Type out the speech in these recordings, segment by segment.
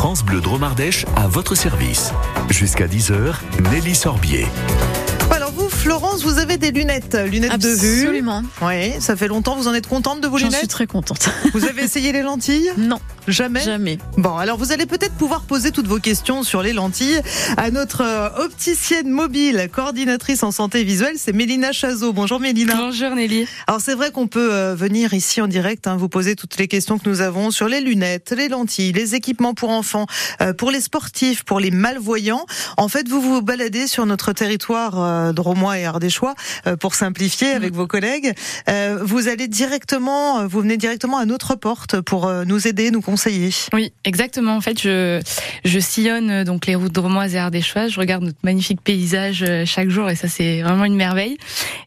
France Bleu Dromardèche à votre service. Jusqu'à 10h, Nelly Sorbier. Alors vous, Florence, vous avez des lunettes, lunettes de vue. Absolument. Oui, ça fait longtemps. Vous en êtes contente de vos lunettes suis très contente. Vous avez essayé les lentilles Non, Jamais. jamais. Bon, alors vous allez peut-être pouvoir poser toutes vos questions sur les lentilles à notre euh, opticienne mobile, coordinatrice en santé visuelle, c'est Mélina Chazot. Bonjour Mélina. Bonjour Nelly. Alors c'est vrai qu'on peut euh, venir ici en direct, hein, vous poser toutes les questions que nous avons sur les lunettes, les lentilles, les équipements pour enfants, euh, pour les sportifs, pour les malvoyants. En fait, vous vous baladez sur notre territoire euh, dromois et ardéchois euh, pour simplifier avec vos collègues. Vous allez directement, vous venez directement à notre porte pour nous aider, nous conseiller. Oui, exactement. En fait, je, je sillonne euh, donc les routes dromoises et ardéchoises. Je regarde notre magnifique paysage euh, chaque jour et ça, c'est vraiment une merveille.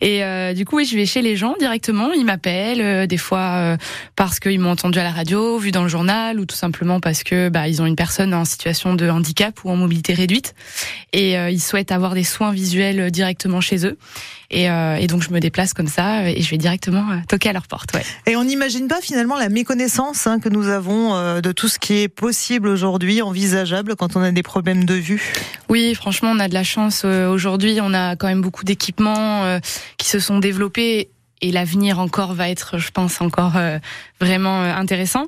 Et euh, du coup, oui, je vais chez les gens directement. Ils m'appellent, euh, des fois euh, parce qu'ils m'ont entendu à la radio, vu dans le journal, ou tout simplement parce que bah, ils ont une personne en situation de handicap ou en mobilité réduite et ils souhaitent avoir des soins visuels directement chez eux. Et, et donc, je me déplace comme ça et je vais directement toquer à leur porte. Ouais. Et on n'imagine pas finalement la méconnaissance hein, que nous avons euh, de tout ce qui est possible aujourd'hui, envisageable quand on a des problèmes de vue? Oui, franchement, on a de la chance euh, aujourd'hui. On a quand même beaucoup d'équipements euh, qui se sont développés et l'avenir encore va être, je pense, encore euh, vraiment euh, intéressant.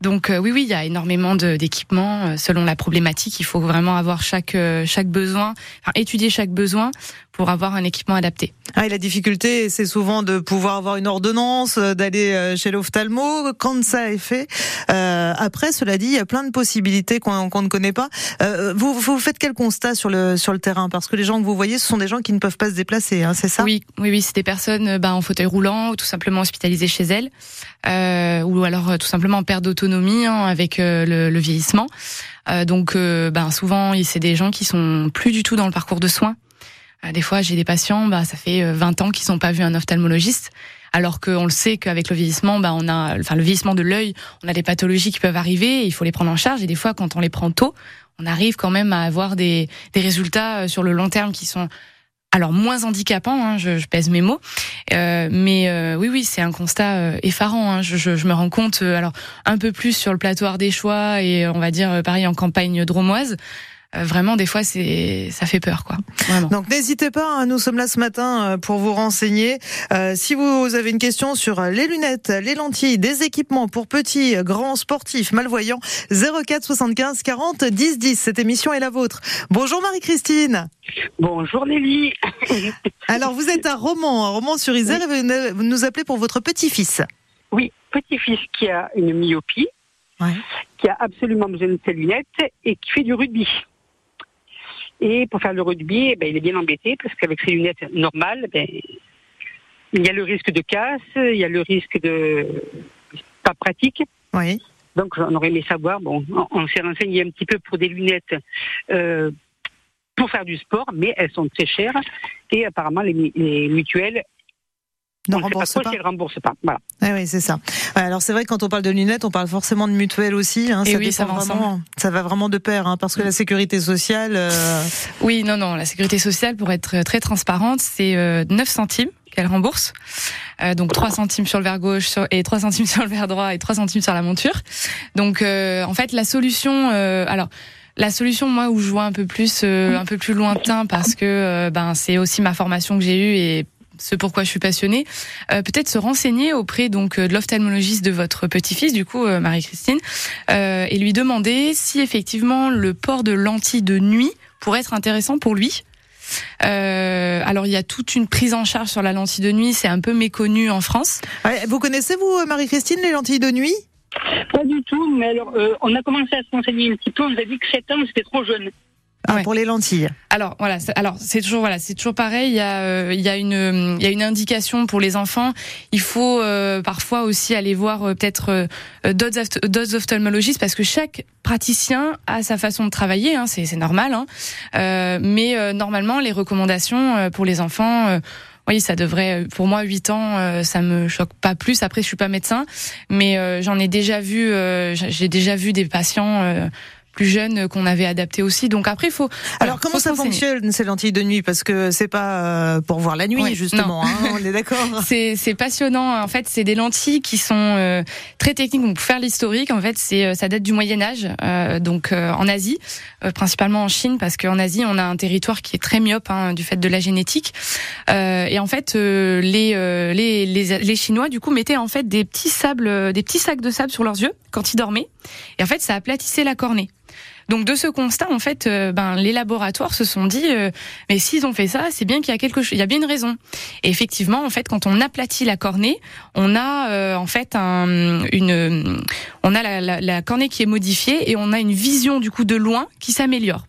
Donc euh, oui, oui, il y a énormément d'équipements selon la problématique. Il faut vraiment avoir chaque chaque besoin, enfin, étudier chaque besoin pour avoir un équipement adapté. Ah, et la difficulté, c'est souvent de pouvoir avoir une ordonnance, d'aller chez l'ophtalmo quand ça est fait. Euh, après, cela dit, il y a plein de possibilités qu'on ne connaît pas. Euh, vous, faites quel constat sur le terrain? Parce que les gens que vous voyez, ce sont des gens qui ne peuvent pas se déplacer, hein, c'est ça? Oui, oui, oui, c'est des personnes euh, bah, en fauteuil roulant ou tout simplement hospitalisées chez elles, ou alors tout simplement en perte d'autonomie hein, avec le, vieillissement. Donc, ben souvent, c'est des gens qui sont plus du tout dans le parcours de soins. Des fois, j'ai des patients, bah, ça fait euh, 20 ans qu'ils n'ont pas vu un ophtalmologiste. Alors qu'on le sait qu'avec le vieillissement, bah, on a, enfin le vieillissement de l'œil, on a des pathologies qui peuvent arriver. Et il faut les prendre en charge. Et des fois, quand on les prend tôt, on arrive quand même à avoir des, des résultats euh, sur le long terme qui sont alors moins handicapants. Hein, je, je pèse mes mots, Euh, mais euh, oui, oui, c'est un constat euh, effarant. Hein. Je, je, je me rends compte, euh, alors un peu plus sur le plateau ardéchois et on va dire pareil en campagne dromoise. Euh, vraiment, des fois, c'est ça fait peur, quoi. Vraiment. Donc n'hésitez pas, hein, nous sommes là ce matin euh, pour vous renseigner. Euh, si vous avez une question sur les lunettes, les lentilles, des équipements pour petits, grands, sportifs, malvoyants, 04 75 40 10 10. Cette émission est la vôtre. Bonjour Marie-Christine. Bonjour Nelly. Alors vous êtes un roman, un roman sur Isère et vous nous appelez pour votre petit-fils. Oui, petit-fils qui a une myopie, Ouais. qui a absolument besoin de ses lunettes et qui fait du rugby. Et pour faire le rugby, eh ben, il est bien embêté parce qu'avec ses lunettes normales, ben, il y a le risque de casse, il y a le risque de pas pratique. Oui. Donc on aurait aimé savoir. Bon, on, s'est renseigné un petit peu pour des lunettes euh, pour faire du sport, mais elles sont très chères et apparemment les mutuelles Ne on sait rembourse trop pas. si elles remboursent pas. Voilà. Ah oui, c'est ça. Alors c'est vrai que quand on parle de lunettes, on parle forcément de mutuelle aussi. Hein, Et ça oui, ça va vraiment. Ça va vraiment de pair, hein, parce que la sécurité sociale. euh, Oui, non, non. La sécurité sociale, pour être très transparente, c'est euh, 9 centimes qu'elle rembourse. Euh, donc 3 centimes sur le verre gauche sur- et 3 centimes sur le verre droit et 3 centimes sur la monture. Donc euh, en fait la solution euh, alors la solution moi où je vois un peu plus euh, un peu plus lointain parce que euh, ben c'est aussi ma formation que j'ai eue et ce pourquoi je suis passionnée, euh, peut-être se renseigner auprès donc euh, de l'ophtalmologiste de votre petit-fils, du coup euh, Marie-Christine, euh, et lui demander si effectivement le port de lentilles de nuit pourrait être intéressant pour lui. Euh, alors il y a toute une prise en charge sur la lentille de nuit, c'est un peu méconnu en France. ouais, vous connaissez vous, Marie-Christine, les lentilles de nuit? Pas du tout, mais alors euh, on a commencé à se renseigner un petit peu. On nous a dit que 7 ans c'était trop jeune. Ah, Ouais. pour les lentilles. Alors voilà, alors c'est toujours voilà, c'est toujours pareil. Il y a euh, il y a une il y a une indication pour les enfants. Il faut euh, parfois aussi aller voir euh, peut-être euh, d'autres opht- d'autres ophtalmologistes parce que chaque praticien a sa façon de travailler. Hein, c'est c'est normal. Hein. Euh, mais euh, normalement les recommandations euh, pour les enfants. euh, oui, ça devrait, pour moi, 8 ans, ça me choque pas plus. Après, je suis pas médecin, mais j'en ai déjà vu, j'ai déjà vu des patients plus jeunes qu'on avait adapté aussi. Donc après, il faut. Alors comment ça fonctionne ces lentilles de nuit? Parce que c'est pas pour voir la nuit justement. Hein, on est d'accord. c'est c'est passionnant. En fait, c'est des lentilles qui sont très techniques. Donc pour faire l'historique, en fait, c'est ça date du Moyen Âge, donc en Asie, principalement en Chine, parce qu'en Asie, on a un territoire qui est très myope hein, du fait de la génétique. et en fait, les, les les les Chinois du coup mettaient en fait des petits sables, des petits sacs de sable sur leurs yeux quand ils dormaient. Et en fait, ça aplatissait la cornée. Donc de ce constat, en fait, euh, ben les laboratoires se sont dit, euh, mais s'ils ont fait ça, c'est bien qu'il y a quelque chose, il y a bien une raison. Et effectivement, en fait, quand on aplatit la cornée, on a euh, en fait un, une, on a la, la, la, cornée qui est modifiée et on a une vision du coup de loin qui s'améliore.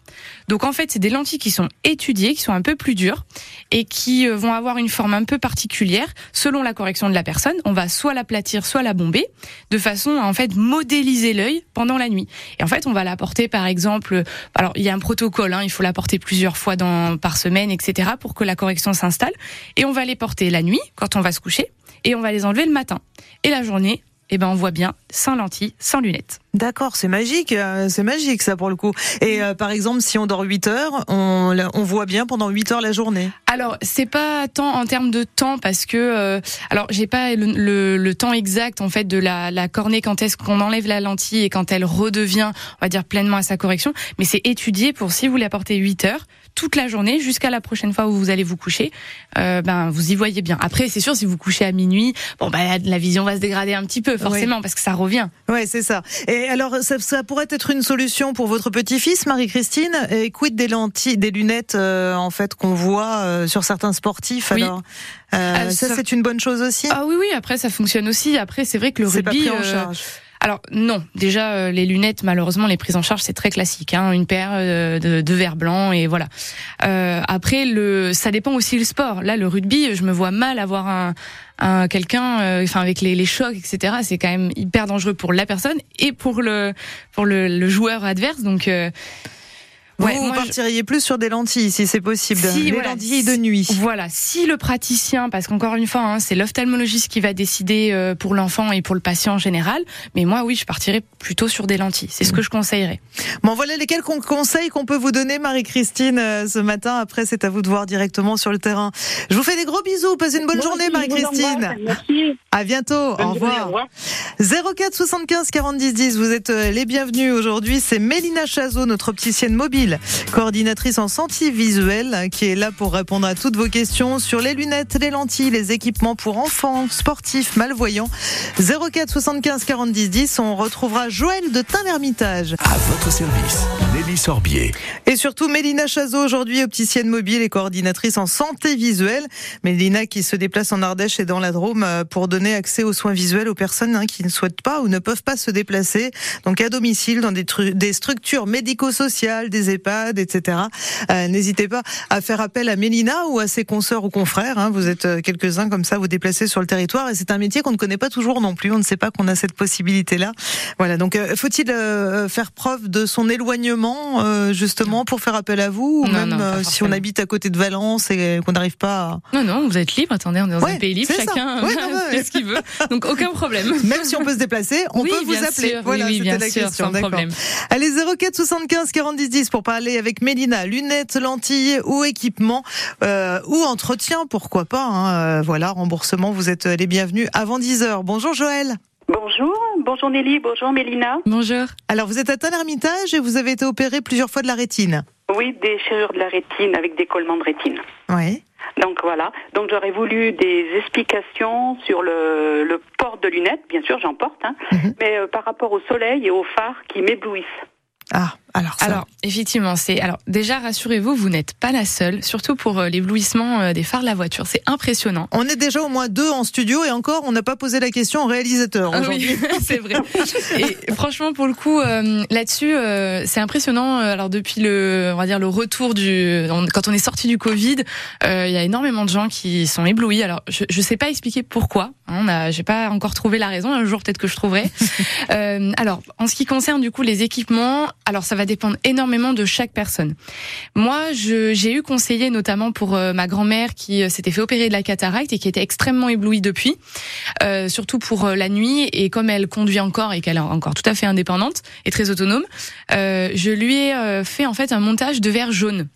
Donc en fait, c'est des lentilles qui sont étudiées, qui sont un peu plus dures et qui vont avoir une forme un peu particulière selon la correction de la personne. On va soit l'aplatir, soit la bomber, de façon à en fait modéliser l'œil pendant la nuit. Et en fait, on va l'apporter par exemple, alors il y a un protocole, hein, il faut la porter plusieurs fois dans, par semaine, etc., pour que la correction s'installe. Et on va les porter la nuit, quand on va se coucher, et on va les enlever le matin. Et la journée, eh ben on voit bien sans lentilles, sans lunettes. D'accord, c'est magique, euh, c'est magique ça pour le coup. Et euh, par exemple, si on dort 8 heures, on, on voit bien pendant 8 heures la journée. Alors, c'est pas tant en termes de temps parce que euh, alors j'ai pas le, le, temps exact en fait de la, la cornée quand est-ce qu'on enlève la lentille et quand elle redevient, on va dire pleinement à sa correction, mais c'est étudié pour si vous la portez 8 heures toute la journée jusqu'à la prochaine fois où vous allez vous coucher, euh, ben vous y voyez bien. Après, c'est sûr si vous couchez à minuit, bon ben la vision va se dégrader un petit peu forcément parce que ça revient. Ouais, c'est ça. Et alors ça, ça, pourrait être une solution pour votre petit-fils, Marie-Christine? Et quid des lentilles, des lunettes euh, en fait qu'on voit euh, sur certains sportifs alors? Euh, ça, c'est une bonne chose aussi? Ah oui oui. Après ça fonctionne aussi. Après c'est vrai que le rugby. Pas pris en charge. Alors non, déjà euh, les lunettes, malheureusement, les prises en charge c'est très classique, hein, une paire euh, de, de verres blancs et voilà. Euh, après le, ça dépend aussi le sport. Là, le rugby, je me vois mal avoir un, un quelqu'un, euh, enfin avec les, les chocs, etc. C'est quand même hyper dangereux pour la personne et pour le pour le, le joueur adverse. Donc Ouais, vous, partiriez plus sur des lentilles si c'est possible, des lentilles de nuit. Voilà, si le praticien, parce qu'encore une fois, hein, c'est l'ophtalmologiste qui va décider euh, pour l'enfant et pour le patient en général, mais moi oui, je partirais plutôt sur des lentilles. C'est ce que je conseillerais. Bon, voilà les quelques conseils qu'on peut vous donner, Marie-Christine, euh, ce matin. Après, c'est à vous de voir directement sur le terrain. Je vous fais des gros bisous. Passez une bonne journée, Marie-Christine. Merci. À bientôt. au revoir. 04 75 40 10 10. Vous êtes euh, les bienvenus aujourd'hui. C'est Mélina Chazot, notre opticienne mobile coordinatrice en santé visuelle, qui est là pour répondre à toutes vos questions sur les lunettes, les lentilles, les équipements pour enfants, sportifs, malvoyants. 04 75 40 10 10. On retrouvera Joël de Tain-l'Hermitage. À votre service, Nelly Sorbier. Et surtout Mélina Chazot, aujourd'hui opticienne mobile et coordinatrice en santé visuelle. Mélina qui se déplace en Ardèche et dans la Drôme euh, pour donner accès aux soins visuels aux personnes hein, qui ne souhaitent pas ou ne peuvent pas se déplacer. Donc à domicile, dans des, des structures médico-sociales, des etc. Euh, n'hésitez pas à faire appel à Mélina ou à ses consoeurs ou confrères. Hein. Vous êtes euh, quelques-uns comme ça, vous déplacez sur le territoire et c'est un métier qu'on ne connaît pas toujours non plus. On ne sait pas qu'on a cette possibilité-là. Voilà. Donc, euh, faut-il faire preuve de son éloignement justement pour faire appel à vous, ou même si on habite à côté de Valence et qu'on n'arrive pas. À... Non, non, vous êtes libre. Attendez, on est dans un pays libre. Chacun fait ce qu'il veut. Donc aucun problème. Même si on peut se déplacer, on peut vous appeler. Sûr. Voilà, oui, bien la sûr, question. Allez 04 75 40 10 10 pour parler avec Mélina. Lunettes, lentilles ou équipements euh, ou entretien, pourquoi pas. Hein, euh, voilà, remboursement, vous êtes les bienvenus avant 10h. Bonjour Joël. Bonjour, bonjour Nelly, bonjour Mélina. Bonjour. Alors vous êtes à Tain-l'Hermitage et vous avez été opéré plusieurs fois de la rétine. Oui, des chirurgies de la rétine avec des collements de rétine. Oui. Donc voilà. Donc j'aurais voulu des explications sur le, le port de lunettes. Bien sûr, j'en porte, hein, mhm. mais euh, par rapport au soleil et aux phares qui m'éblouissent. Ah, alors, alors effectivement, c'est alors déjà rassurez-vous, vous, n'êtes pas la seule, surtout pour euh, l'éblouissement euh, des phares de la voiture. C'est impressionnant. On est déjà au moins deux en studio et encore, on n'a pas posé la question au réalisateur ah aujourd'hui. c'est vrai. Et franchement, pour le coup, euh, là-dessus, c'est impressionnant. Alors depuis le, on va dire le retour du, quand on est sorti du Covid, il y a énormément de gens qui sont éblouis. Alors je, je sais pas expliquer pourquoi. Hein, on a, j'ai pas encore trouvé la raison. Un jour peut-être que je trouverai. alors en ce qui concerne du coup les équipements, alors ça va dépendre énormément de chaque personne. Moi, j'ai eu conseillé notamment pour euh, ma grand-mère qui euh, s'était fait opérer de la cataracte et qui était extrêmement éblouie depuis, euh, surtout pour la nuit. Et comme elle conduit encore et qu'elle est encore tout à fait indépendante et très autonome, je lui ai fait en fait un montage de verre jaune.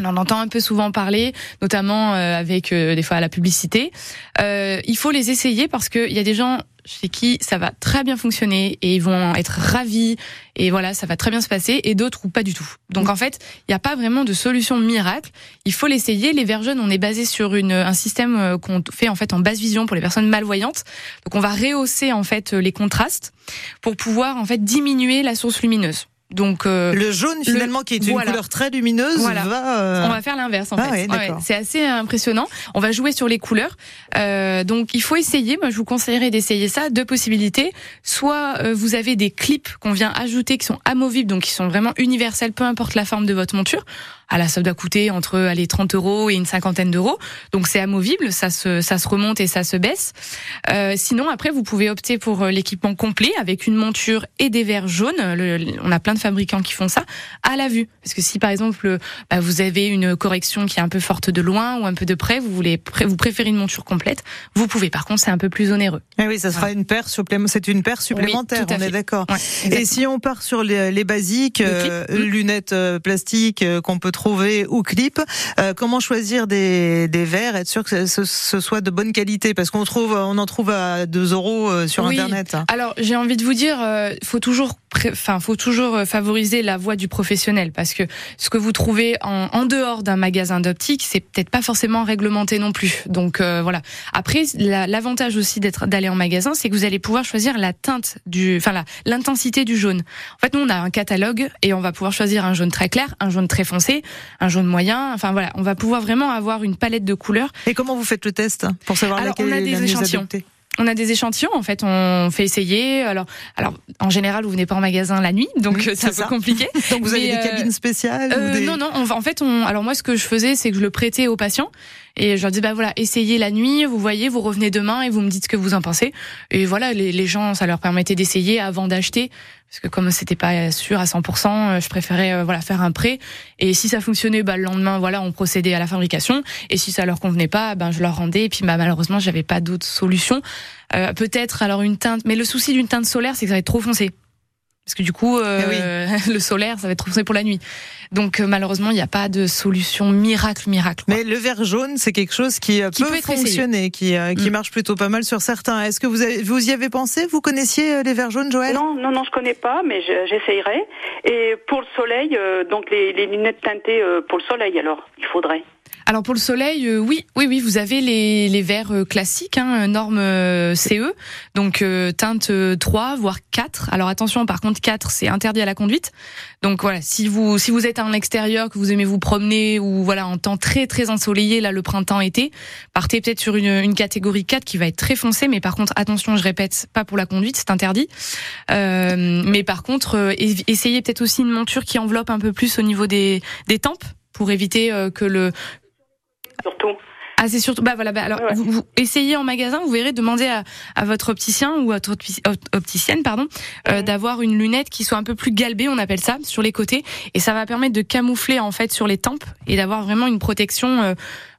On en entend un peu souvent parler, notamment avec des fois la publicité. il faut les essayer parce qu'il y a des gens chez qui ça va très bien fonctionner et ils vont être ravis et voilà, ça va très bien se passer et d'autres ou pas du tout. Donc en fait, il n'y a pas vraiment de solution miracle. Il faut l'essayer. Les verres jeunes, on est basé sur une, un système euh, qu'on fait en fait en basse vision pour les personnes malvoyantes. Donc on va rehausser en fait les contrastes pour pouvoir en fait diminuer la source lumineuse. Donc euh, le jaune finalement qui est une couleur très lumineuse va. Euh, on va faire l'inverse en ah fait. c'est assez impressionnant. On va jouer sur les couleurs. Euh, donc il faut essayer. Moi je vous conseillerais d'essayer ça. Deux possibilités. Soit euh, vous avez des clips qu'on vient ajouter qui sont amovibles, donc qui sont vraiment universels, peu importe la forme de votre monture. À la ça doit coûter entre allez 30 euros et une cinquantaine d'euros. Donc c'est amovible, ça se ça se remonte et ça se baisse. sinon après vous pouvez opter pour l'équipement complet avec une monture et des verres jaunes. Le, on a plein de fabricants qui font ça à la vue. Parce que si par exemple bah, vous avez une correction qui est un peu forte de loin ou un peu de près, vous voulez vous préférez une monture complète, vous pouvez. Par contre, c'est un peu plus onéreux. Eh oui, ça sera une paire supplémentaire. C'est une paire supplémentaire. on est d'accord. Et si on part sur les, basiques, euh, lunettes euh, plastiques euh, qu'on peut trouver ou clips, comment choisir des, des verres, être sûr que ce, ce soit de bonne qualité? Parce qu'on trouve, on en trouve à 2 euros sur internet. Alors j'ai envie de vous dire, faut toujours enfin, faut toujours euh, favoriser la voie du professionnel parce que ce que vous trouvez en, en dehors d'un magasin d'optique, c'est peut-être pas forcément réglementé non plus. Donc euh, voilà. Après, l'avantage aussi d'être d'aller en magasin, c'est que vous allez pouvoir choisir la teinte du, enfin l'intensité du jaune. En fait, nous on a un catalogue et on va pouvoir choisir un jaune très clair, un jaune très foncé, un jaune moyen. Enfin voilà, on va pouvoir vraiment avoir une palette de couleurs. Et comment vous faites le test pour savoir Alors, on a des échantillons. On a des échantillons en fait, on fait essayer. Alors, alors en général, vous venez pas en magasin la nuit, donc c'est un peu compliqué. donc vous avez des euh, cabines spéciales euh, Non, non. en fait, on, alors moi, ce que je faisais, c'est que je le prêtais aux patients et je leur dis bah voilà, essayez la nuit, vous voyez, vous revenez demain et vous me dites ce que vous en pensez. Et voilà, les, les gens, ça leur permettait d'essayer avant d'acheter parce que comme c'était pas sûr à 100%, euh, je préférais euh, voilà faire un prêt. Et si ça fonctionnait, bah le lendemain voilà, on procédait à la fabrication. Et si ça leur convenait pas, ben je leur rendais. Et puis bah malheureusement, j'avais pas d'autre solution. Euh, Peut-être alors une teinte, mais le souci d'une teinte solaire, c'est que ça va être trop foncé. Parce que du coup, euh, eh le solaire, ça va être trop foncé pour la nuit. Donc euh, malheureusement, il n'y a pas de solution miracle, miracle. Mais le verre jaune, c'est quelque chose qui, euh, peut, fonctionner, qui, euh, qui mm. marche plutôt pas mal sur certains. Est-ce que vous, avez, vous y avez pensé Vous connaissiez les verres jaunes, Joël? Non, non, non, je connais pas, mais j'essayerai. Et pour le soleil, donc les, les lunettes teintées pour le soleil, alors, il faudrait. Alors pour le soleil, euh, oui, oui, oui, vous avez les, les verres euh, classiques, hein, norme euh, CE, donc teinte 3 voire 4. Alors attention, par contre 4 c'est interdit à la conduite. Donc voilà, si vous si vous êtes en extérieur, que vous aimez vous promener ou voilà en temps très très ensoleillé, là le printemps-été, partez peut-être sur une, une, catégorie 4 qui va être très foncée, mais par contre attention, je répète, pas pour la conduite, c'est interdit. mais par contre, essayez peut-être aussi une monture qui enveloppe un peu plus au niveau des, des tempes pour éviter que le Surtout. Ah, c'est surtout. Bah voilà. Bah, alors, vous, essayez en magasin, vous verrez, demandez à, à votre opticien ou à votre opticienne, pardon, euh, d'avoir une lunette qui soit un peu plus galbée, on appelle ça, sur les côtés, et ça va permettre de camoufler en fait sur les tempes et d'avoir vraiment une protection. Euh,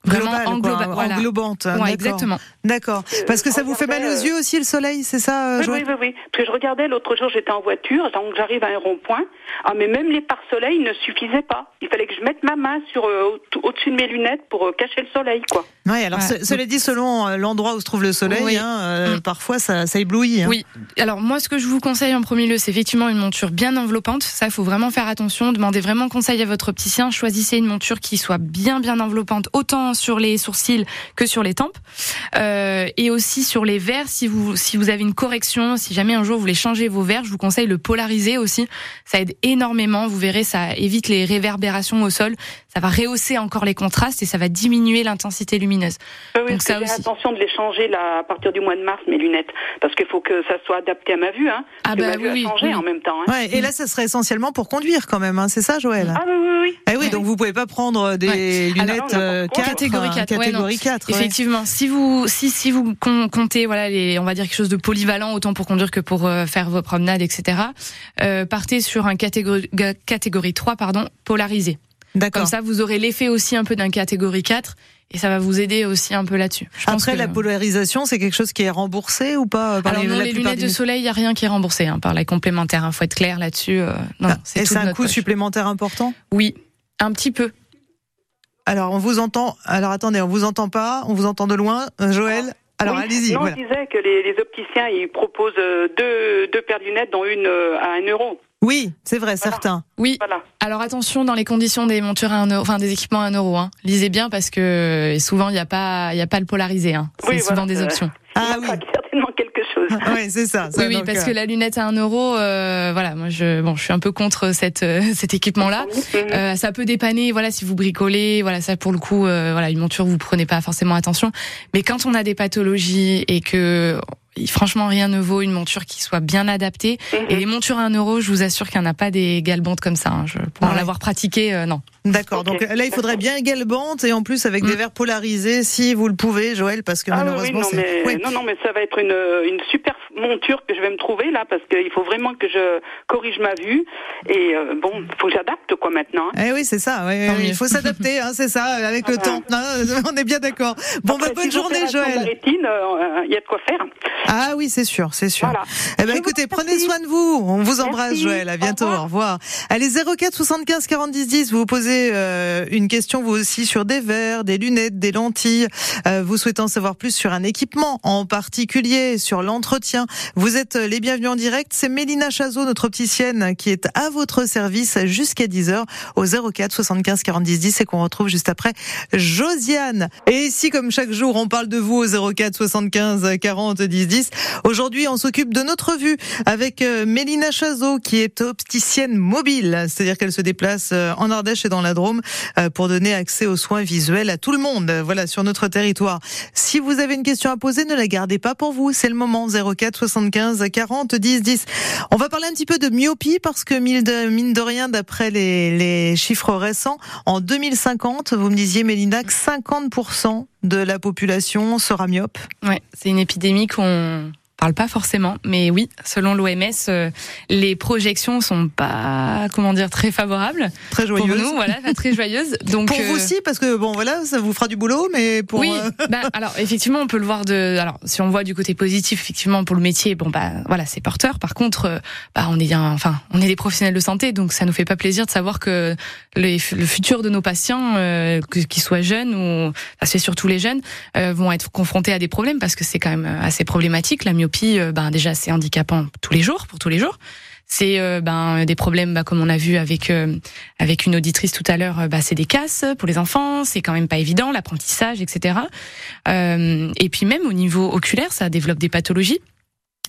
vraiment englobante. Ouais, exactement. D'accord. Parce que ça vous fait mal aux yeux aussi le soleil, c'est ça oui, oui, oui, oui, Parce que je regardais l'autre jour, j'étais en voiture, donc j'arrive à un rond-point. Ah, mais même les pare-soleil ne suffisaient pas. Il fallait que je mette ma main sur euh, au-dessus de mes lunettes pour euh, cacher le soleil, quoi. Oui, alors cela dit, selon euh, l'endroit où se trouve le soleil, hein, mm. parfois ça, ça éblouit. Hein. Oui. Alors moi, ce que je vous conseille en premier lieu, c'est effectivement une monture bien enveloppante. Ça, il faut vraiment faire attention. Demandez vraiment conseil à votre opticien. Choisissez une monture qui soit bien, bien enveloppante, autant sur les sourcils que sur les tempes. Euh, et aussi sur les verres, si vous, si vous avez une correction, si jamais un jour vous voulez changer vos verres, je vous conseille le polariser aussi. Ça aide énormément. Vous verrez, ça évite les réverbérations au sol. Ça va rehausser encore les contrastes et ça va diminuer l'intensité lumineuse. Oui, Donc ça aussi. attention de les changer là, à partir du mois de mars, mes lunettes. Parce qu'il faut que ça soit adapté à ma vue. Hein, ah bah ma oui, a changé en même temps. Hein. Ouais, et là, ça serait essentiellement pour conduire quand même. Hein, c'est ça, Joël? Ah oui, oui, oui. Eh oui, donc vous pouvez pas prendre des lunettes 4 catégorie 4, ouais, catégorie non. 4. ouais. Effectivement, si vous si si vous com- comptez voilà les on va dire quelque chose de polyvalent autant pour conduire que pour euh, faire vos promenades etc. Euh, partez sur un catégorie catégorie 3 pardon polarisé. D'accord. Comme ça vous aurez l'effet aussi un peu d'un catégorie 4 et ça va vous aider aussi un peu là-dessus. Je pense Après, que- la polarisation, c'est quelque chose qui est remboursé ou pas euh, par alors non, les plupart lunettes des- de soleil, il y a rien qui est remboursé hein, par la complémentaire. Il faut être clair là-dessus. euh, non, Ah, c'est Et c'est un coût poche. supplémentaire important? Oui, un petit peu. Alors, on vous entend. Alors, attendez, on vous entend pas. On vous entend de loin. Euh, Joël Alors, Oui. allez-y. Non, voilà. je disais que les, les opticiens, ils proposent euh, deux, deux paires de lunettes, dont une euh, à un euro. Oui, c'est vrai, certains. Oui. Voilà. Alors attention dans les conditions des montures à 1 euro, enfin des équipements à 1 euro. Hein. Lisez bien parce que souvent il n'y a pas il y a pas le polarisé. Hein. C'est Oui, souvent voilà, des options. Ah oui. manquera certainement quelque chose. Oui, c'est ça. ça, Oui, oui, parce euh, que la lunette à 1 euro, euh, voilà, moi je bon je suis un peu contre cette euh, cet équipement-là. Euh, ça peut dépanner, voilà, si vous bricolez, voilà, ça pour le coup, euh, voilà, une monture vous prenez pas forcément attention. Mais quand on a des pathologies et que franchement rien ne vaut une monture qui soit bien adaptée. Mhm. Et les montures à 1 euro, je vous assure qu'il n'y en a pas des galbantes comme ça. hein. Je, pour Ah ouais. l'avoir pratiqué, euh, non. D'accord. Donc là, il faudrait bien égalbante et en plus avec des Mm. verres polarisés, si vous le pouvez, Joël, parce que Ah oui, malheureusement, non, mais, Oui. non, non, mais ça va être une, une super monture que je vais me trouver là, parce qu'il faut vraiment que je corrige ma vue. Et euh, bon, il faut que j'adapte quoi maintenant. hein. Eh oui, c'est ça. ouais, ouais, mieux. il faut s'adapter, hein, c'est ça, avec le Ah. temps. Non, on est bien d'accord. Bon, bah, Après, bonne si journée, Joël. rétine, euh, Il y a de quoi faire. Ah oui, c'est sûr, c'est sûr. Voilà. Eh ben, écoutez, prenez soin de vous. On vous embrasse, Merci. Joël. À Au bientôt. revoir. Au revoir. Allez, 04 75 40 10 10. Vous vous posez euh, une question, vous aussi, sur des verres, des lunettes, des lentilles. Euh, vous souhaitant savoir plus sur un équipement en particulier, sur l'entretien. Vous êtes euh, les bienvenus en direct. C'est Mélina Chazot, notre opticienne, qui est à votre service jusqu'à 10h au 04 75 40 10 10 et qu'on retrouve juste après Josiane. Et ici, comme chaque jour, on parle de vous au 04 75 40 10 10. Aujourd'hui, on s'occupe de notre vue avec euh, Mélina Chazot, qui est opticienne mobile, c'est-à-dire qu'elle se déplace euh, en Ardèche et dans la Drôme pour donner accès aux soins visuels à tout le monde, voilà, sur notre territoire. Si vous avez une question à poser, ne la gardez pas pour vous, c'est le moment 04 75 40 10 10. On va parler un petit peu de myopie parce que mine de, mine de rien, d'après les, les chiffres récents, en 2050, vous me disiez Mélina que 50% de la population sera myope. Ouais, c'est une épidémie qu'on parle pas forcément, mais oui, selon l'OMS, euh, les projections sont pas, comment dire, très favorables Très pour joyeuse. nous, voilà, très joyeuses. Donc pour euh, vous aussi, parce que bon voilà, ça vous fera du boulot, mais pour oui, euh, bah, alors effectivement, on peut le voir de. Alors, si on voit du côté positif, effectivement, pour le métier, bon bah voilà, c'est porteur. Par contre, euh, bah on est enfin, on est des professionnels de santé, donc ça nous fait pas plaisir de savoir que les- le futur de nos patients, euh, qu'ils soient jeunes ou, enfin, c'est surtout les jeunes, euh, vont être confrontés à des problèmes parce que c'est quand même assez problématique. La myopie, euh, ben déjà, c'est handicapant tous les jours, pour tous les jours. C'est euh, ben des problèmes, bah, comme on a vu avec euh, avec une auditrice tout à l'heure, bah, c'est des casses pour les enfants, c'est quand même pas évident, l'apprentissage, etc. Et puis même au niveau oculaire, ça développe des pathologies.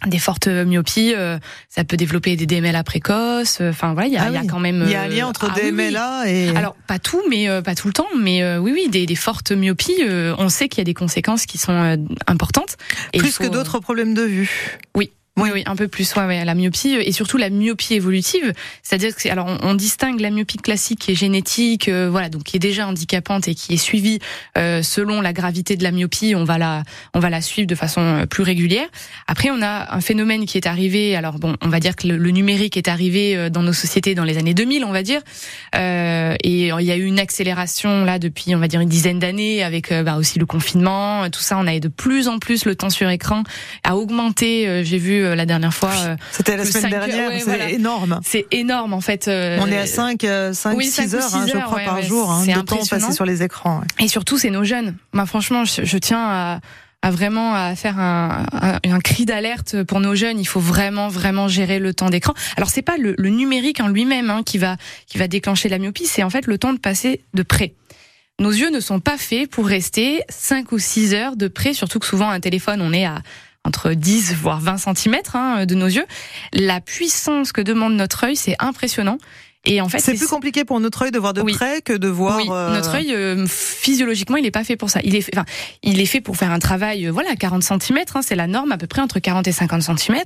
Des fortes myopies, euh, ça peut développer des DMLA précoces. euh, Enfin voilà, il y a, Ah y a quand même. il y a un euh, lien entre ah oui, oui. DMLA et Alors pas tout, mais euh, pas tout le temps, mais euh, oui, oui, des, des fortes myopies. euh, on sait qu'il y a des conséquences qui sont euh, importantes. Et plus faut, que euh, d'autres problèmes de vue. oui. Oui, oui, un peu plus. Ouais, ouais, la myopie euh, et surtout la myopie évolutive, c'est-à-dire que alors on, distingue la myopie classique qui est génétique, euh, voilà, donc qui est déjà handicapante et qui est suivie euh, selon la gravité de la myopie. On va la, on va la suivre de façon euh, plus régulière. Après, on a un phénomène qui est arrivé. Alors bon, on va dire que le, numérique est arrivé euh, dans nos sociétés dans les années 2000, on va dire, euh, et il y a eu une accélération là depuis, on va dire une dizaine d'années avec bah, aussi le confinement, tout ça. On a de plus en plus le temps sur écran a augmenté. euh, J'ai vu euh, la dernière fois. euh, C'était la semaine heures, dernière, ouais, c'est voilà. énorme. c'est énorme en fait. euh, On est à 5, 5 oui, 6 cinq ou heures, hein, six je crois, ouais, par ouais, jour, hein, c'est de temps passé sur les écrans. Et surtout, c'est nos jeunes. Bah, franchement, je, je tiens à, à vraiment à faire un, un, un cri d'alerte pour nos jeunes. Il faut vraiment, vraiment gérer le temps d'écran. Alors, c'est pas le, le numérique en lui-même hein, qui va qui va déclencher la myopie. C'est en fait le temps de passer de près. Nos yeux ne sont pas faits pour rester 5 ou 6 heures de près, surtout que souvent un téléphone, on est à entre 10 voire 20 cm hein, de nos yeux. La puissance que demande notre œil, c'est impressionnant. Et en fait, c'est plus compliqué pour notre œil de voir de près que de voir. Oui, notre œil physiologiquement, il est pas fait pour ça. Il est, enfin, il est fait pour faire un travail, voilà, 40 cm, hein, c'est la norme à peu près entre 40 et 50 cm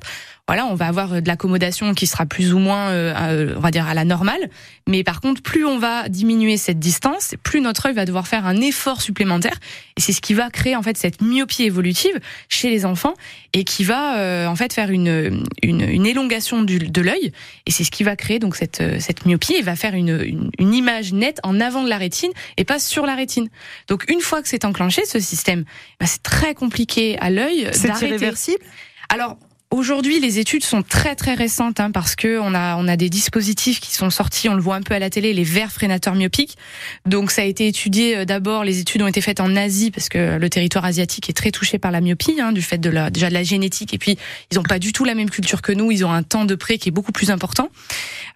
voilà, on va avoir euh, de l'accommodation qui sera plus ou moins, euh, on va dire, à la normale. Mais par contre, plus on va diminuer cette distance, plus notre œil va devoir faire un effort supplémentaire. Et c'est ce qui va créer en fait cette myopie évolutive chez les enfants et qui va euh, en fait faire une, une, une élongation du, de l'œil. Et c'est ce qui va créer donc cette, cette myopie et va faire une, une, image nette en avant de la rétine et pas sur la rétine. Donc une fois que c'est enclenché, ce système, bah, c'est très compliqué à l'œil. C'est irréversible? Alors, Aujourd'hui, les études sont très très récentes hein, parce que on a on a des dispositifs qui sont sortis, on le voit un peu à la télé, les verres freinateurs myopiques. Donc ça a été étudié euh, d'abord, les études ont été faites en Asie parce que le territoire asiatique est très touché par la myopie, hein, du fait de la déjà de la génétique et puis ils ont pas du tout la même culture que nous, ils ont un temps de prêt qui est beaucoup plus important.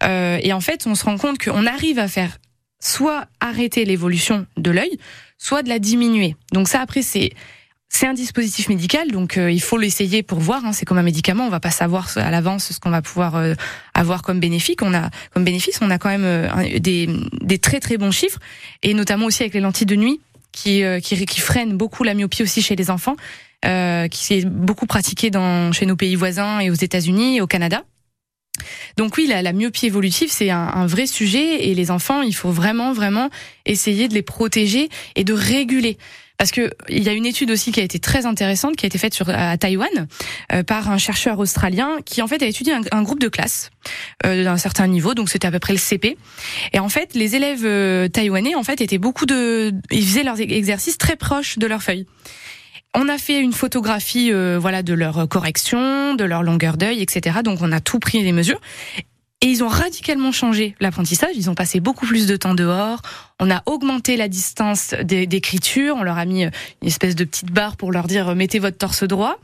Euh, et en fait, on se rend compte qu'on arrive à faire soit arrêter l'évolution de l'œil, soit de la diminuer. Donc ça après c'est c'est un dispositif médical, donc euh, il faut l'essayer pour voir. Hein, c'est comme un médicament, on va pas savoir à l'avance ce qu'on va pouvoir euh, avoir comme bénéfice. On a comme bénéfice, on a quand même euh, des, très très bons chiffres, et notamment aussi avec les lentilles de nuit qui freinent beaucoup la myopie aussi chez les enfants, qui est beaucoup pratiqué dans chez nos pays voisins et aux États-Unis et au Canada. Donc oui, la, la myopie évolutive, c'est un, un, vrai sujet et les enfants, il faut vraiment, vraiment essayer de les protéger et de réguler. Parce que il y a une étude aussi qui a été très intéressante, qui a été faite sur à Taïwan euh, par un chercheur australien qui en fait a étudié un, groupe de classe euh, d'un certain niveau, donc c'était à peu près le CP. Et en fait, les élèves euh, taïwanais en fait étaient beaucoup de, ils faisaient leurs exercices très proches de leurs feuilles. On a fait une photographie, euh, voilà, de leur correction, de leur longueur d'œil, etc. Donc on a tout pris les mesures. Et ils ont radicalement changé l'apprentissage. Ils ont passé beaucoup plus de temps dehors. On a augmenté la distance d'écriture. On leur a mis une espèce de petite barre pour leur dire mettez votre torse droit.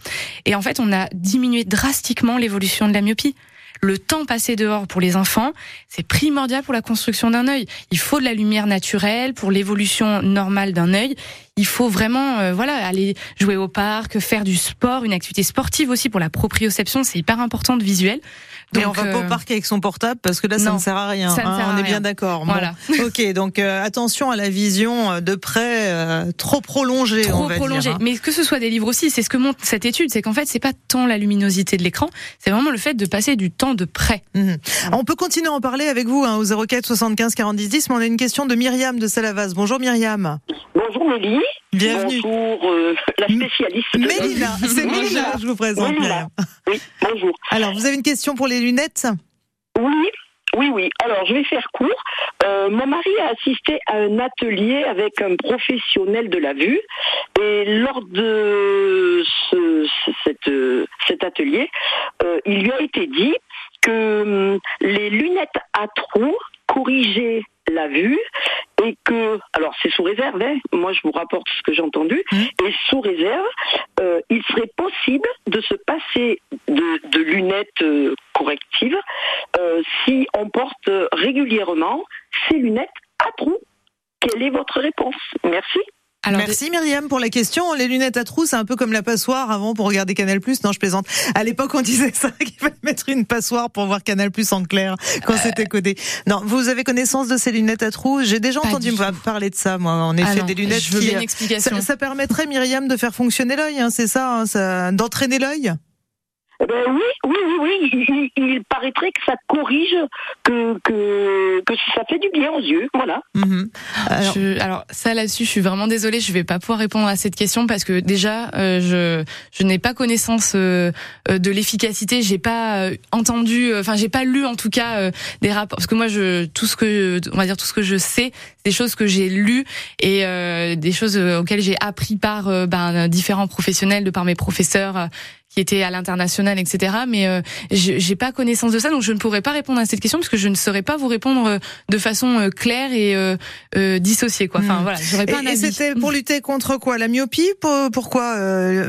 Et en fait, on a diminué drastiquement l'évolution de la myopie. Le temps passé dehors pour les enfants, c'est primordial pour la construction d'un œil. Il faut de la lumière naturelle pour l'évolution normale d'un œil. Il faut vraiment, euh, voilà, aller jouer au parc, faire du sport, une activité sportive aussi pour la proprioception. C'est hyper important de visuel. Donc, Mais on va pas au euh, parc avec son portable parce que là, ça ne sert à rien. Hein, on est bien d'accord. Voilà. ok, donc euh, attention à la vision de près trop prolongée. Trop on va prolongée. Dire, hein. Mais que ce soit des livres aussi, c'est ce que montre cette étude, c'est qu'en fait, c'est pas tant la luminosité de l'écran, c'est vraiment le fait de passer du temps de près. Mhm. On peut continuer à en parler avec vous hein, au 04 75 40 10, mais on a une question de Myriam de Salavaz. Bonjour Myriam. Bonjour Mélie. Bienvenue. Bonjour euh, la spécialiste. Mélina, c'est Mélina, je vous présente. Oui, bonjour. Alors, vous avez une question pour les lunettes Oui, oui, oui. Alors, je vais faire court. Euh, mon mari a assisté à un atelier avec un professionnel de la vue. Et lors de ce, cette, cet atelier, euh, il lui a été dit que hum, les lunettes à trous corrigeaient la vue et que, alors c'est sous réserve, hein, moi je vous rapporte ce que j'ai entendu, mmh. et sous réserve, euh, il serait possible de se passer de, de lunettes euh, correctives euh, si on porte régulièrement ces lunettes à trous. Quelle est votre réponse? Merci. Merci Myriam pour la question. Les lunettes à trous, c'est un peu comme la passoire avant pour regarder Canal+. Non, je plaisante. À l'époque, on disait ça, qu'il fallait mettre une passoire pour voir Canal+ en clair quand euh. c'était codé. Non, vous avez connaissance de ces lunettes à trous? J'ai déjà entendu parler de ça, moi. En effet, ah des lunettes je veux qui, bien une explication. Ça, ça, permettrait, Myriam, de faire fonctionner l'œil, hein, c'est ça, hein, ça d'entraîner l'œil? Eh ben oui, oui, oui, oui. Il, paraîtrait que ça corrige, que, que ça fait du bien aux yeux. Voilà. Mhm. Alors, je, alors, ça là-dessus, je suis vraiment désolée, je vais pas pouvoir répondre à cette question parce que déjà, euh, je, je n'ai pas connaissance euh, euh de l'efficacité. J'ai pas euh, entendu, euh, enfin, j'ai pas lu en tout cas des rapports. Parce que moi, je, tout ce que, on va dire, tout ce que je sais, des choses que j'ai lues et des choses auxquelles j'ai appris par ben, différents professionnels, de par mes professeurs qui était à l'international, etc. Mais euh, j'ai pas connaissance de ça, donc je ne pourrais pas répondre à cette question parce que je ne saurais pas vous répondre euh, de façon euh, claire et euh, euh, dissociée, quoi. Enfin hmm. voilà, j'aurais pas et, Et c'était pour lutter contre quoi? La myopie Pourquoi,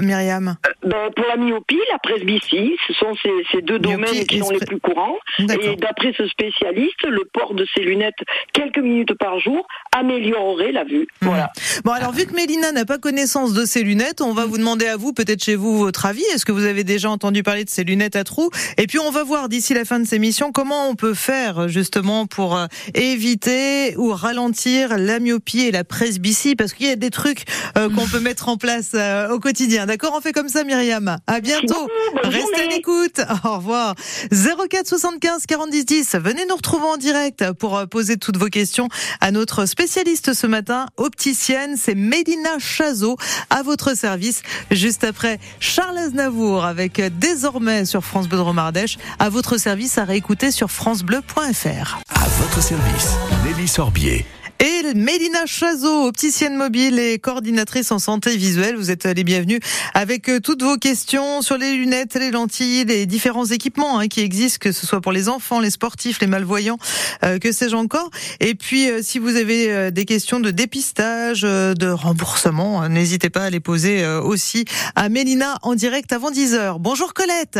Myriam? Ben, Pour la myopie, la presbytie, ce sont ces, ces deux domaines qui sont les plus courants. Et d'après ce spécialiste, le port de ces lunettes quelques minutes par jour améliorerait la vue. Hmm. Voilà. Bon alors, vu que Mélina n'a pas connaissance de ces lunettes, on va vous demander à vous, peut-être chez vous, votre avis. Est-ce que vous avez déjà entendu parler de ces lunettes à trous? Et puis on va voir d'ici la fin de ces missions comment on peut faire justement pour euh, éviter ou ralentir la myopie et la presbytie, parce qu'il y a des trucs euh, qu'on peut mettre en place euh, au quotidien. D'accord? On fait comme ça, Myriam. À bientôt. Restez à l'écoute. Au revoir. 04 75 40 10 Venez nous retrouver en direct pour poser toutes vos questions à notre spécialiste ce matin, opticienne. C'est Mélina Chazot à votre service. Juste après Charles Aznavour avec désormais sur France Bleu de Romardèche. À votre service à réécouter sur francebleu.fr. À votre service, Nelly Sorbier. Et Mélina Chazot, opticienne mobile et coordinatrice en santé visuelle, vous êtes les bienvenus avec euh, toutes vos questions sur les lunettes, les lentilles, les différents équipements hein, qui existent, que ce soit pour les enfants, les sportifs, les malvoyants, euh, que sais-je encore. Et puis, euh, si vous avez euh, des questions de dépistage, euh, de remboursement, n'hésitez pas à les poser euh, aussi à Mélina en direct avant 10h. Bonjour Colette.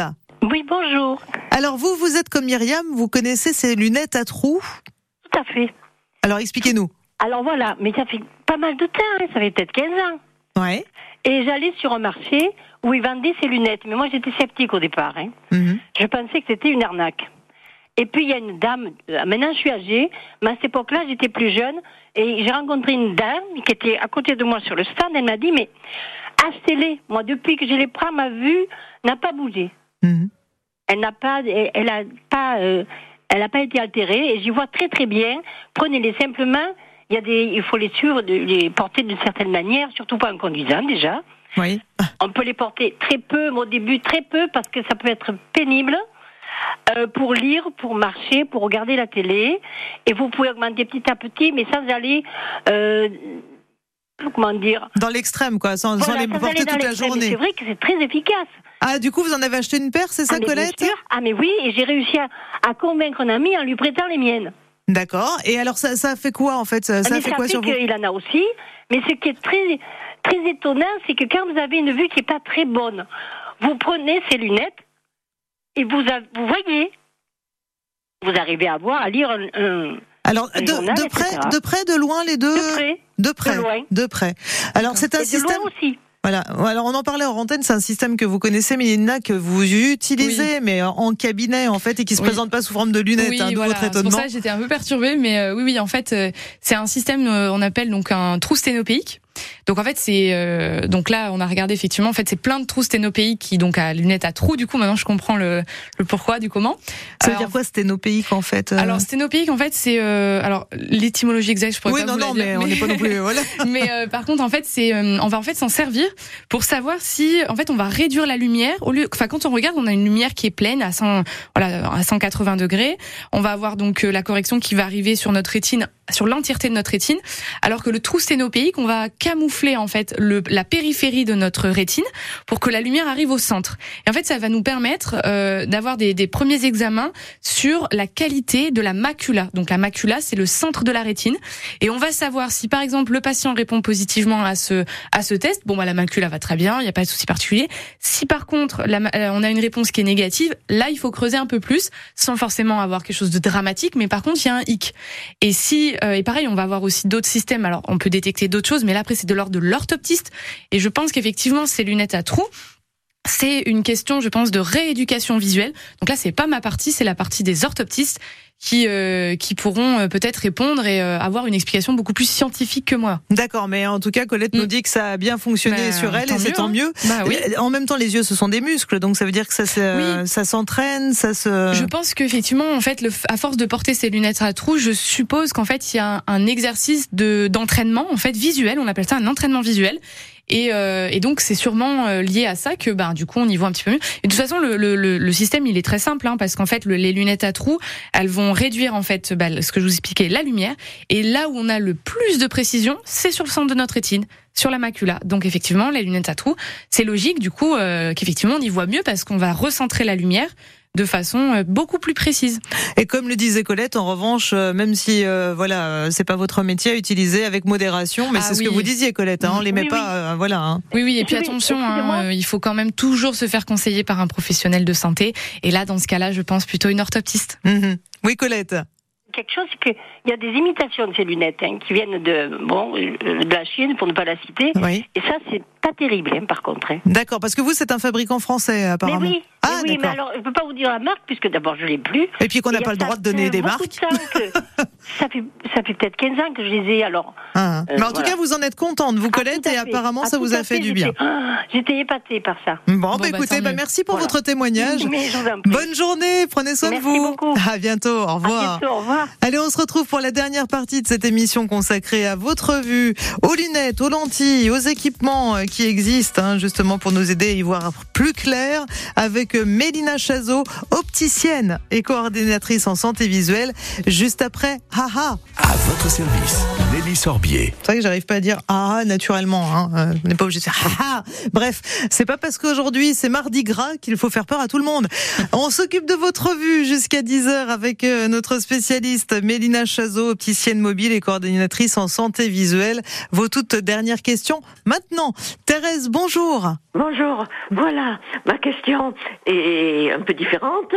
Oui, bonjour. Alors vous, vous êtes comme Myriam, vous connaissez ces lunettes à trous? Tout à fait. Alors expliquez-nous. Alors voilà, mais ça fait pas mal de temps, hein, ça fait peut-être 15 ans. Ouais. Et j'allais sur un marché où ils vendaient ces lunettes. Mais moi, j'étais sceptique au départ. Hein. Mhm. Je pensais que c'était une arnaque. Et puis, il y a une dame, euh, maintenant je suis âgée, mais à cette époque-là, j'étais plus jeune, et j'ai rencontré une dame qui était à côté de moi sur le stand, elle m'a dit, mais achetez-les. Moi, depuis que je les prends, ma vue n'a pas bougé. Mhm. Elle n'a pas, elle elle a pas, euh, elle n'a pas été altérée et j'y vois très très bien. Prenez-les simplement. Il y a des, il faut les suivre, les porter d'une certaine manière, surtout pas en conduisant déjà. Oui. On peut les porter très peu, mais au début très peu parce que ça peut être pénible. euh, pour lire, pour marcher, pour regarder la télé, et vous pouvez augmenter petit à petit, mais sans aller, euh, comment dire, Dans l'extrême, quoi, sans, les sans porter toute la journée. C'est vrai que c'est très efficace. Ah, du coup, vous en avez acheté une paire, c'est ça, ah, bien Colette? sûr. Ah mais oui, et j'ai réussi à, à convaincre un ami en lui prêtant les miennes. D'accord. Et alors, ça, ça fait quoi, en fait? Ça, Ah, mais fait ça quoi fait sur vous? qu'il en a aussi. Mais ce qui est très, très étonnant, c'est que quand vous avez une vue qui n'est pas très bonne, vous prenez ces lunettes et vous, vous voyez. Vous arrivez à voir, à lire un, un- Alors, de, journal, de près, etc. de près, de loin, les deux? De près. De près. De loin. De près. Alors, c'est un Et de système. loin aussi. Voilà. Alors, on en parlait en antenne. C'est un système que vous connaissez, Mélina, que vous utilisez, mais en cabinet, en fait, et qui se Oui. présente pas sous forme de lunettes. Oui, hein, voilà. votre C'est pour ça j'étais un peu perturbée, mais euh, oui, oui, en fait, euh, c'est un système, euh, on appelle donc un trou sténopéique. Donc en fait, c'est euh, donc là, on a regardé effectivement, en fait, c'est plein de trous sténopéiques qui donc à lunettes à trous. Du coup, maintenant, je comprends le, le pourquoi du comment. Ça veut Alors, dire quoi, sténopéique, en fait euh Alors sténopéique, en fait, c'est euh, alors l'étymologie exacte, je pourrais Oui, pas non, vous la non, dire, mais on n'est pas non plus. Voilà. mais euh, par contre, en fait, c'est, euh, on va en fait s'en servir pour savoir si, en fait, on va réduire la lumière. Au lieu, enfin, quand on regarde, on a une lumière qui est pleine à 100, voilà, à 180 degrés. On va avoir donc euh, la correction qui va arriver sur notre rétine, sur l'entièreté de notre rétine, alors que le trou sténopéique, on va camoufler en fait le, la périphérie de notre rétine pour que la lumière arrive au centre. Et en fait, ça va nous permettre euh, d'avoir des, des premiers examens sur la qualité de la macula. Donc la macula, c'est le centre de la rétine. Et on va savoir si, par exemple, le patient répond positivement à ce à ce test. Bon, bah la macula va très bien, il n'y a pas de souci particulier. Si par contre, la euh, on a une réponse qui est négative, là, il faut creuser un peu plus, sans forcément avoir quelque chose de dramatique. Mais par contre, il y a un hic. Et si euh, et pareil, on va avoir aussi d'autres systèmes. Alors, on peut détecter d'autres choses, mais là, c'est de l'ordre de l'orthoptiste. Et je pense qu'effectivement, ces lunettes à trous. C'est une question, je pense, de rééducation visuelle. Donc là, c'est pas ma partie, c'est la partie des orthoptistes qui euh, qui pourront euh, peut-être répondre et euh, avoir une explication beaucoup plus scientifique que moi. D'accord, mais en tout cas, Colette Mm. nous dit que ça a bien fonctionné Bah, sur elle, et c'est tant hein. mieux. Bah oui. Euh, En même temps, les yeux, ce sont des muscles, donc ça veut dire que ça, se- ça s'entraîne, ça se. Je pense qu'effectivement, en fait, le, à force de porter ces lunettes à trous, je suppose qu'en fait, il y a un, un exercice de d'entraînement, en fait, visuel. On appelle ça un entraînement visuel. Et, euh, et donc c'est sûrement euh, lié à ça que ben du coup on y voit un petit peu mieux. Et de toute façon le, le, le- le système il est très simple hein, parce qu'en fait le- les lunettes à trous elles vont réduire en fait bah, ce que je vous expliquais la lumière et là où on a le plus de précision c'est sur le centre de notre rétine sur la macula. Donc effectivement les lunettes à trous c'est logique du coup euh, qu'effectivement on y voit mieux parce qu'on va recentrer la lumière de façon euh, beaucoup plus précise. Et comme le disait Colette, en revanche, euh, même si euh, voilà, euh, c'est pas votre métier à utiliser avec modération, mais Ah c'est ce que oui. vous disiez, Colette. Hein, on les met Oui, pas, euh, voilà. hein. Oui, oui, et puis Oui, attention, hein, euh, il faut quand même toujours se faire conseiller par un professionnel de santé. Et là, dans ce cas-là, je pense plutôt une orthoptiste. Mhm. Oui, Colette. quelque chose, c'est qu'il y a des imitations de ces lunettes hein, qui viennent de, bon, euh, de la Chine, pour ne pas la citer. Oui. Et ça, c'est pas terrible, hein, par contre. hein. D'accord, parce que vous, c'est un fabricant français, apparemment. Mais oui, Ah, mais, oui, mais alors, je peux pas vous dire la marque, puisque d'abord, je l'ai plus. Et puis qu'on n'a pas le droit de donner des marques. de ça fait, ça fait peut-être 15 ans que je les ai, alors. Ah, Euh, Mais en tout cas, vous en êtes contente, vous, Ah, Colette, à et apparemment, Ah, ça vous à a fait du bien. j'étais- Ah, épatée par ça. Bon, Bon, bah, bah, écoutez, bah, merci pour Voilà. votre témoignage. Mais je vous en prie. Bonne journée, prenez soin Merci de vous. beaucoup. À bientôt, au À revoir. bientôt, au revoir. Allez, on se retrouve pour la dernière partie de cette émission consacrée à votre vue, aux lunettes, aux lentilles, aux équipements euh, qui existent, hein, justement pour nous aider à y voir plus clair, avec euh, Mélina Chazot, opticienne et coordinatrice en santé visuelle, juste après Haha. À votre service, Nelly Sorbier. C'est vrai que j'arrive pas à dire ah naturellement. Hein. Euh, On n'est pas obligé de faire ah. ah. Bref, c'est pas parce qu'aujourd'hui c'est mardi gras qu'il faut faire peur à tout le monde. On s'occupe de votre vue jusqu'à 10h avec euh, notre spécialiste Mélina Chazot, opticienne mobile et coordinatrice en santé visuelle. Vos toutes dernières questions maintenant. Thérèse, bonjour. Bonjour. Voilà, ma question est un peu différente.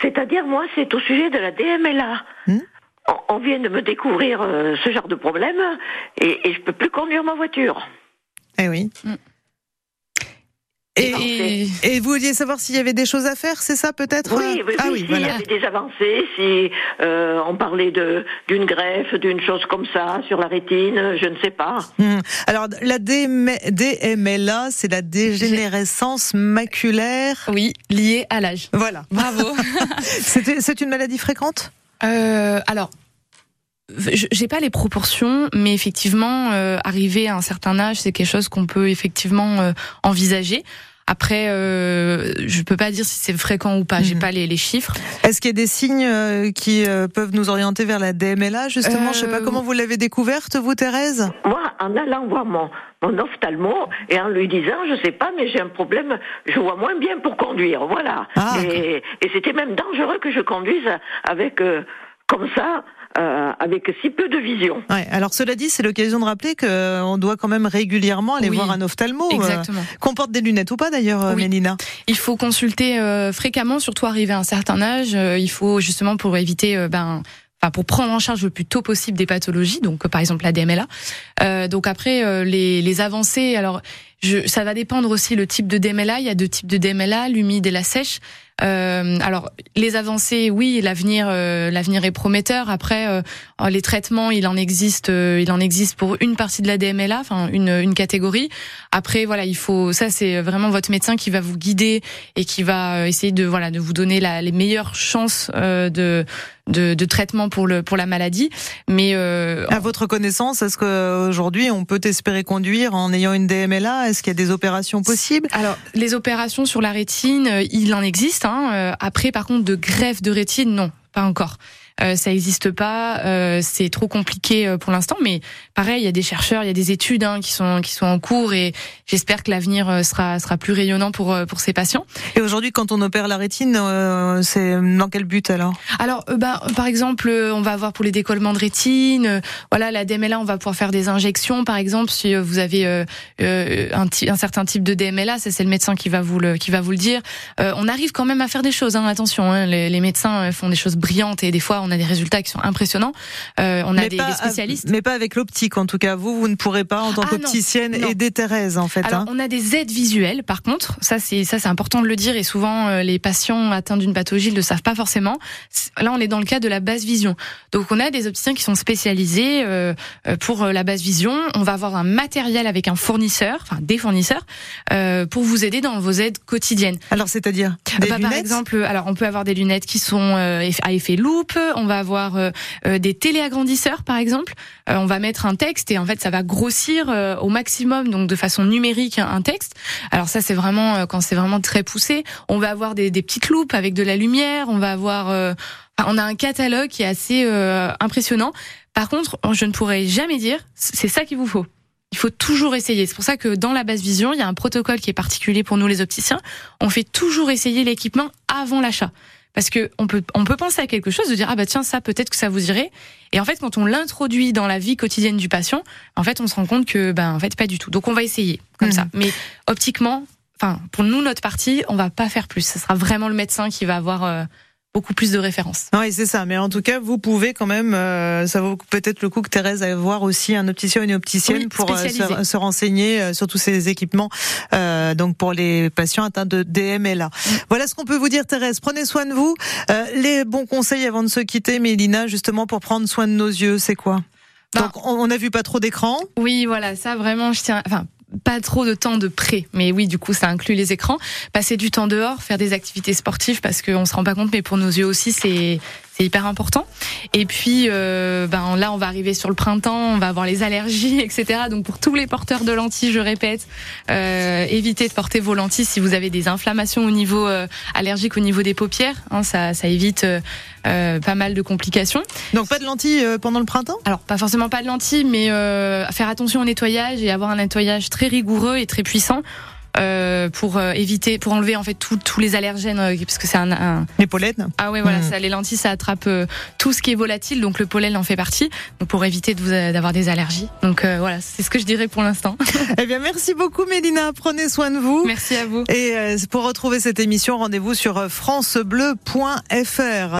C'est-à-dire, moi, c'est au sujet de la DMLA. Hmm on, vient de me découvrir euh, ce genre de problème et, et je peux plus conduire ma voiture. Eh oui. Mm. Et, Et- vous vouliez savoir s'il y avait des choses à faire, c'est ça peut-être Oui, oui, Ah oui, oui, s'il voilà. y avait des avancées, si euh, on parlait de d'une greffe, d'une chose comme ça sur la rétine, je ne sais pas. Hmm. Alors, la DM DMLA, c'est la dégénérescence maculaire. Oui, lié à l'âge. Voilà. Bravo. C'est une maladie fréquente? Euh, alors, j'ai pas les proportions, mais effectivement, euh, arriver à un certain âge, c'est quelque chose qu'on peut effectivement euh, envisager. Après, euh, je peux pas dire si c'est fréquent ou pas. J'ai Mhm. pas les, les chiffres. Est-ce qu'il y a des signes euh, qui euh, peuvent nous orienter vers la DMLA, justement? Je sais pas Euh, comment vous l'avez découverte, vous, Thérèse? Moi, en allant voir mon, mon ophtalmo et en lui disant, je sais pas, mais j'ai un problème, je vois moins bien pour conduire, voilà. Ah, et et c'était même dangereux que je conduise avec euh, comme ça, euh, avec si peu de vision. ouais. Alors, cela dit, c'est l'occasion de rappeler qu'on doit quand même régulièrement aller Oui, voir un ophtalmo. euh, Exactement. Qu'on porte des lunettes ou pas, d'ailleurs, euh, Oui. Mélina Il faut consulter euh, fréquemment, surtout arrivé à un certain âge. Euh, il faut justement pour éviter, euh, ben, enfin pour prendre en charge le plus tôt possible des pathologies, donc euh, par exemple la DMLA. Euh, donc après euh, les, les avancées, alors je, ça va dépendre aussi le type de DMLA. Il y a deux types de DMLA, l'humide et la sèche. Euh, alors les avancées, oui, l'avenir, euh, l'avenir est prometteur. Après, euh, les traitements, il en existe, euh, il en existe pour une partie de la DMLA, enfin une, une catégorie. Après, voilà, il faut, ça c'est vraiment votre médecin qui va vous guider et qui va euh, essayer de voilà de vous donner la, les meilleures chances euh, de, de de traitement pour le pour la maladie. Mais euh, À votre connaissance, est-ce qu'aujourd'hui, on peut espérer conduire en ayant une DMLA Est-ce qu'il y a des opérations possibles? Alors, les opérations sur la rétine, il en existe. Hein. Euh, Après, par contre, de greffe de rétine, non, pas encore. Euh, ça n'existe pas, euh, c'est trop compliqué euh, pour l'instant. Mais pareil, il y a des chercheurs, il y a des études hein, qui sont qui sont en cours et j'espère que l'avenir sera sera plus rayonnant pour pour ces patients. Et aujourd'hui, quand on opère la rétine, euh, c'est dans quel but alors? Alors, bah, par exemple, on va avoir pour les décollements de rétine, euh, voilà, la DMLA, on va pouvoir faire des injections, par exemple, si vous avez un, un certain type de DMLA, ça c'est le médecin qui va vous le qui va vous le dire. Euh, on arrive quand même à faire des choses, hein, attention, hein, les, les médecins font des choses brillantes et des fois on a des résultats qui sont impressionnants. Euh, on a des, des spécialistes. mais pas avec l'optique en tout cas. Vous, vous ne pourrez pas en tant Ah, qu'opticienne aider Thérèse en fait. Alors, hein. on a des aides visuelles, par contre. Ça, c'est ça, c'est important de le dire. Et souvent, euh, les patients atteints d'une pathologie ne le savent pas forcément. Là, on est dans le cas de la basse vision. Donc, on a des opticiens qui sont spécialisés euh, pour la basse vision. On va avoir un matériel avec un fournisseur, enfin des fournisseurs, pour vous aider dans vos aides quotidiennes. Alors c'est-à-dire Bah, par exemple, alors on peut avoir des lunettes qui sont à effet loupe, on va avoir euh, euh, des téléagrandisseurs par exemple. Euh, on va mettre un texte et en fait ça va grossir au maximum, donc de façon numérique un, texte. Alors ça c'est vraiment quand c'est vraiment très poussé. On va avoir des, des petites loupes avec de la lumière. On va avoir, on a un catalogue qui est assez euh, impressionnant. Par contre, je ne pourrais jamais dire c'est ça qu'il vous faut. Il faut toujours essayer. C'est pour ça que dans la basse vision, il y a un protocole qui est particulier pour nous les opticiens. On fait toujours essayer l'équipement avant l'achat. Parce que on peut, on peut penser à quelque chose, de dire, ah bah tiens, ça, peut-être que ça vous irait. Et en fait, quand on l'introduit dans la vie quotidienne du patient, en fait, on se rend compte que, ben, en fait, pas du tout. Donc, on va essayer, comme Mhm. ça. Mais optiquement, enfin, pour nous, notre partie, on va pas faire plus. Ce sera vraiment le médecin qui va avoir, euh, beaucoup plus de références. Oui, c'est ça. Mais en tout cas, vous pouvez quand même, euh, ça vaut peut-être le coup que Thérèse aille voir aussi un opticien ou une opticienne Oui, pour euh, se, renseigner euh, sur tous ces équipements. euh, donc pour les patients atteints de DMLA. Voilà ce qu'on peut vous dire, Thérèse. Prenez soin de vous. Euh, les bons conseils avant de se quitter, Mélina, justement pour prendre soin de nos yeux, c'est quoi? Ben, Donc on on a vu pas trop d'écran. Oui, voilà, ça vraiment, je tiens. Enfin, pas trop de temps de près, mais oui, du coup, ça inclut les écrans. Passer du temps dehors, faire des activités sportives, parce qu'on se rend pas compte, mais pour nos yeux aussi, c'est c'est hyper important. Et puis, euh, ben là, on va arriver sur le printemps, on va avoir les allergies, etc. Donc, pour tous les porteurs de lentilles, je répète, euh, évitez de porter vos lentilles si vous avez des inflammations au niveau euh, allergique au niveau des paupières. Hein, ça, ça évite pas mal de complications. Donc pas de lentilles euh, pendant le printemps? Alors, pas forcément pas de lentilles, mais euh, faire attention au nettoyage et avoir un nettoyage très rigoureux et très puissant euh, pour euh, éviter, pour enlever en fait tous les allergènes, euh, parce que c'est un, un- Les pollen ah ouais voilà, Mm. ça, les lentilles ça attrape euh, tout ce qui est volatile, donc le pollen en fait partie, donc pour éviter de vous d'avoir des allergies. Donc euh, voilà, c'est ce que je dirais pour l'instant. Eh bien, merci beaucoup, Mélina. Prenez soin de vous. Merci à vous. Et euh, pour retrouver cette émission, rendez-vous sur francebleu.fr.